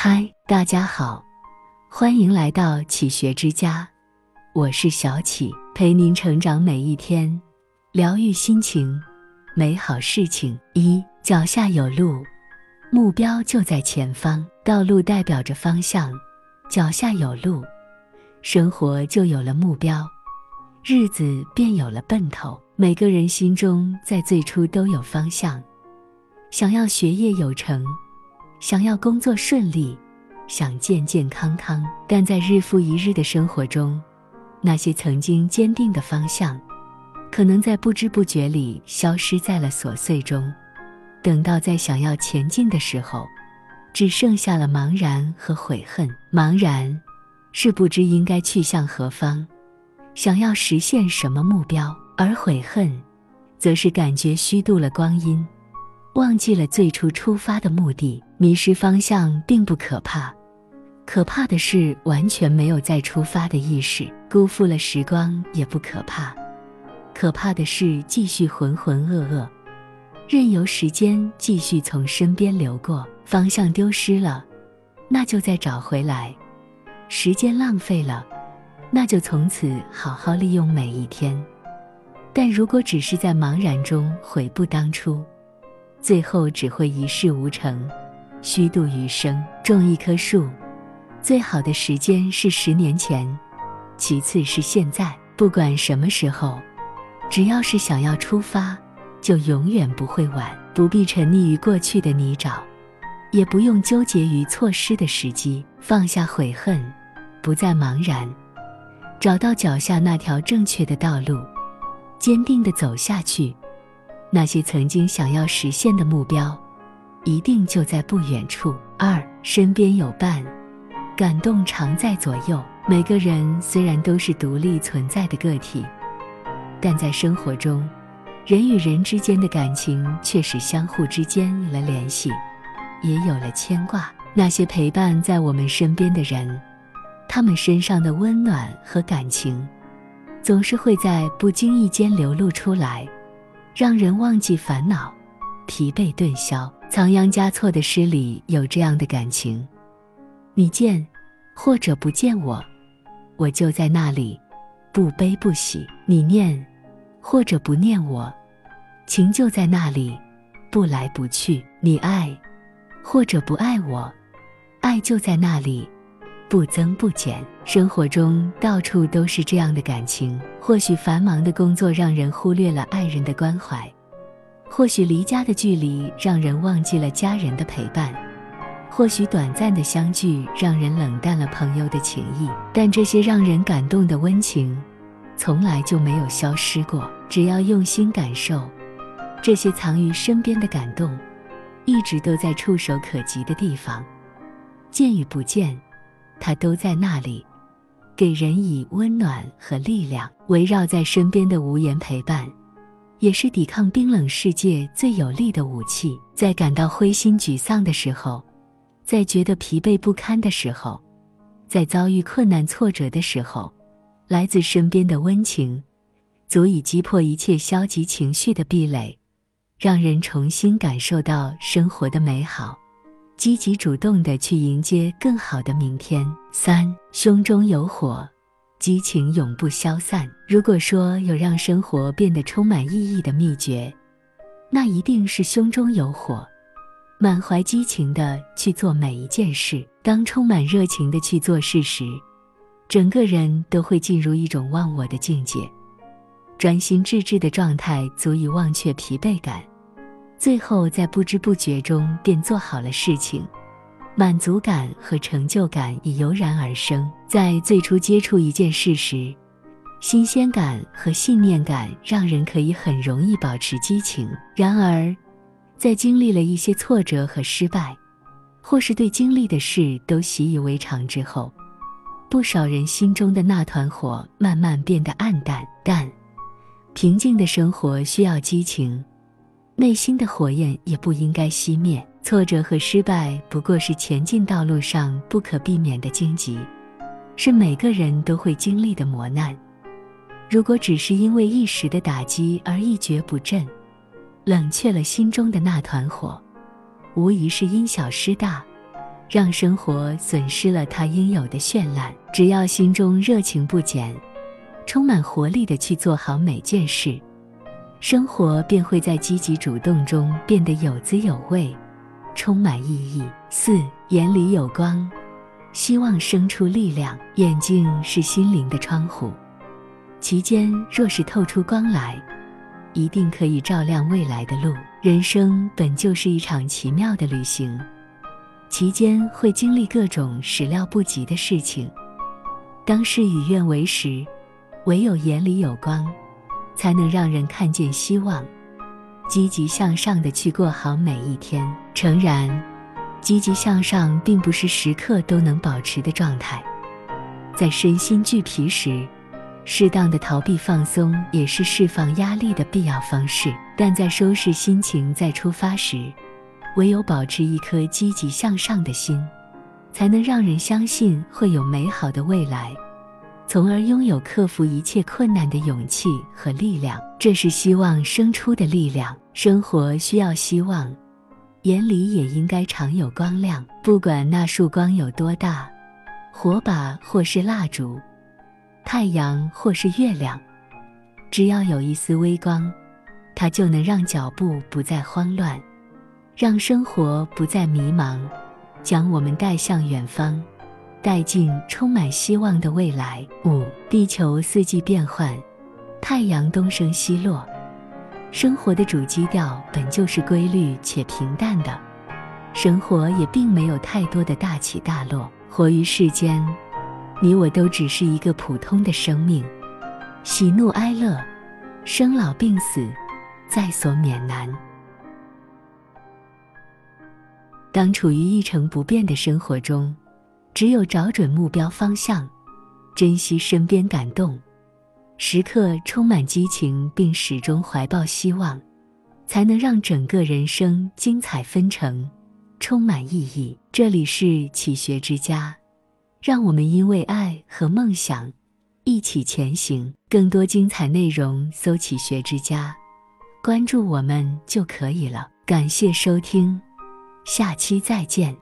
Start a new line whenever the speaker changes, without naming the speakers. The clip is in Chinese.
嗨，大家好，欢迎来到启学之家，我是小启，陪您成长每一天，疗愈心情，美好事情。一脚下有路，目标就在前方。道路代表着方向，脚下有路，生活就有了目标，日子便有了奔头。每个人心中在最初都有方向，想要学业有成。想要工作顺利，想健健康康，但在日复一日的生活中，那些曾经坚定的方向，可能在不知不觉里消失在了琐碎中。等到在想要前进的时候，只剩下了茫然和悔恨。茫然，是不知应该去向何方，想要实现什么目标；而悔恨，则是感觉虚度了光阴。忘记了最初出发的目的，迷失方向并不可怕，可怕的是完全没有再出发的意识，辜负了时光也不可怕，可怕的是继续浑浑噩噩，任由时间继续从身边流过。方向丢失了，那就再找回来；时间浪费了，那就从此好好利用每一天。但如果只是在茫然中悔不当初，最后只会一事无成，虚度余生。种一棵树，最好的时间是十年前，其次是现在。不管什么时候，只要是想要出发，就永远不会晚。不必沉溺于过去的泥沼，也不用纠结于错失的时机。放下悔恨，不再茫然，找到脚下那条正确的道路，坚定地走下去。那些曾经想要实现的目标，一定就在不远处。二，身边有伴，感动常在左右。每个人虽然都是独立存在的个体，但在生活中，人与人之间的感情却是相互之间有了联系，也有了牵挂。那些陪伴在我们身边的人，他们身上的温暖和感情，总是会在不经意间流露出来。让人忘记烦恼，疲惫顿消。仓央嘉措的诗里有这样的感情：你见或者不见我，我就在那里，不悲不喜；你念或者不念我，情就在那里，不来不去；你爱或者不爱我，爱就在那里。不增不减，生活中到处都是这样的感情。或许繁忙的工作让人忽略了爱人的关怀，或许离家的距离让人忘记了家人的陪伴，或许短暂的相聚让人冷淡了朋友的情谊。但这些让人感动的温情，从来就没有消失过。只要用心感受，这些藏于身边的感动，一直都在触手可及的地方，见与不见。他都在那里，给人以温暖和力量。围绕在身边的无言陪伴，也是抵抗冰冷世界最有力的武器。在感到灰心沮丧的时候，在觉得疲惫不堪的时候，在遭遇困难挫折的时候，来自身边的温情，足以击破一切消极情绪的壁垒，让人重新感受到生活的美好。积极主动的去迎接更好的明天。三，胸中有火，激情永不消散。如果说有让生活变得充满意义的秘诀，那一定是胸中有火，满怀激情的去做每一件事。当充满热情的去做事时，整个人都会进入一种忘我的境界，专心致志的状态足以忘却疲惫感。最后，在不知不觉中便做好了事情，满足感和成就感也油然而生。在最初接触一件事时，新鲜感和信念感让人可以很容易保持激情。然而，在经历了一些挫折和失败，或是对经历的事都习以为常之后，不少人心中的那团火慢慢变得暗淡。但平静的生活需要激情。内心的火焰也不应该熄灭。挫折和失败不过是前进道路上不可避免的荆棘，是每个人都会经历的磨难。如果只是因为一时的打击而一蹶不振，冷却了心中的那团火，无疑是因小失大，让生活损失了它应有的绚烂。只要心中热情不减，充满活力的去做好每件事，生活便会在积极主动中变得有滋有味，充满意义。四，眼里有光，希望生出力量。眼睛是心灵的窗户，其间若是透出光来，一定可以照亮未来的路。人生本就是一场奇妙的旅行，其间会经历各种始料不及的事情。当事与愿违时，唯有眼里有光，才能让人看见希望，积极向上的去过好每一天。诚然，积极向上并不是时刻都能保持的状态，在身心俱疲时。适当的逃避放松也是释放压力的必要方式，但在收拾心情再出发时，唯有保持一颗积极向上的心，才能让人相信会有美好的未来，从而拥有克服一切困难的勇气和力量。这是希望生出的力量。生活需要希望，眼里也应该常有光亮，不管那束光有多大，火把或是蜡烛。太阳或是月亮，只要有一丝微光，它就能让脚步不再慌乱，让生活不再迷茫，将我们带向远方，带进充满希望的未来。五，地球四季变换，太阳东升西落，生活的主基调本就是规律且平淡的，生活也并没有太多的大起大落，活于世间。你我都只是一个普通的生命，喜怒哀乐，生老病死，在所免难。当处于一成不变的生活中，只有找准目标方向，珍惜身边感动，时刻充满激情，并始终怀抱希望，才能让整个人生精彩纷呈，充满意义。这里是启学之家。让我们因为爱和梦想一起前行。更多精彩内容，搜“起学之家”，关注我们就可以了。感谢收听，下期再见。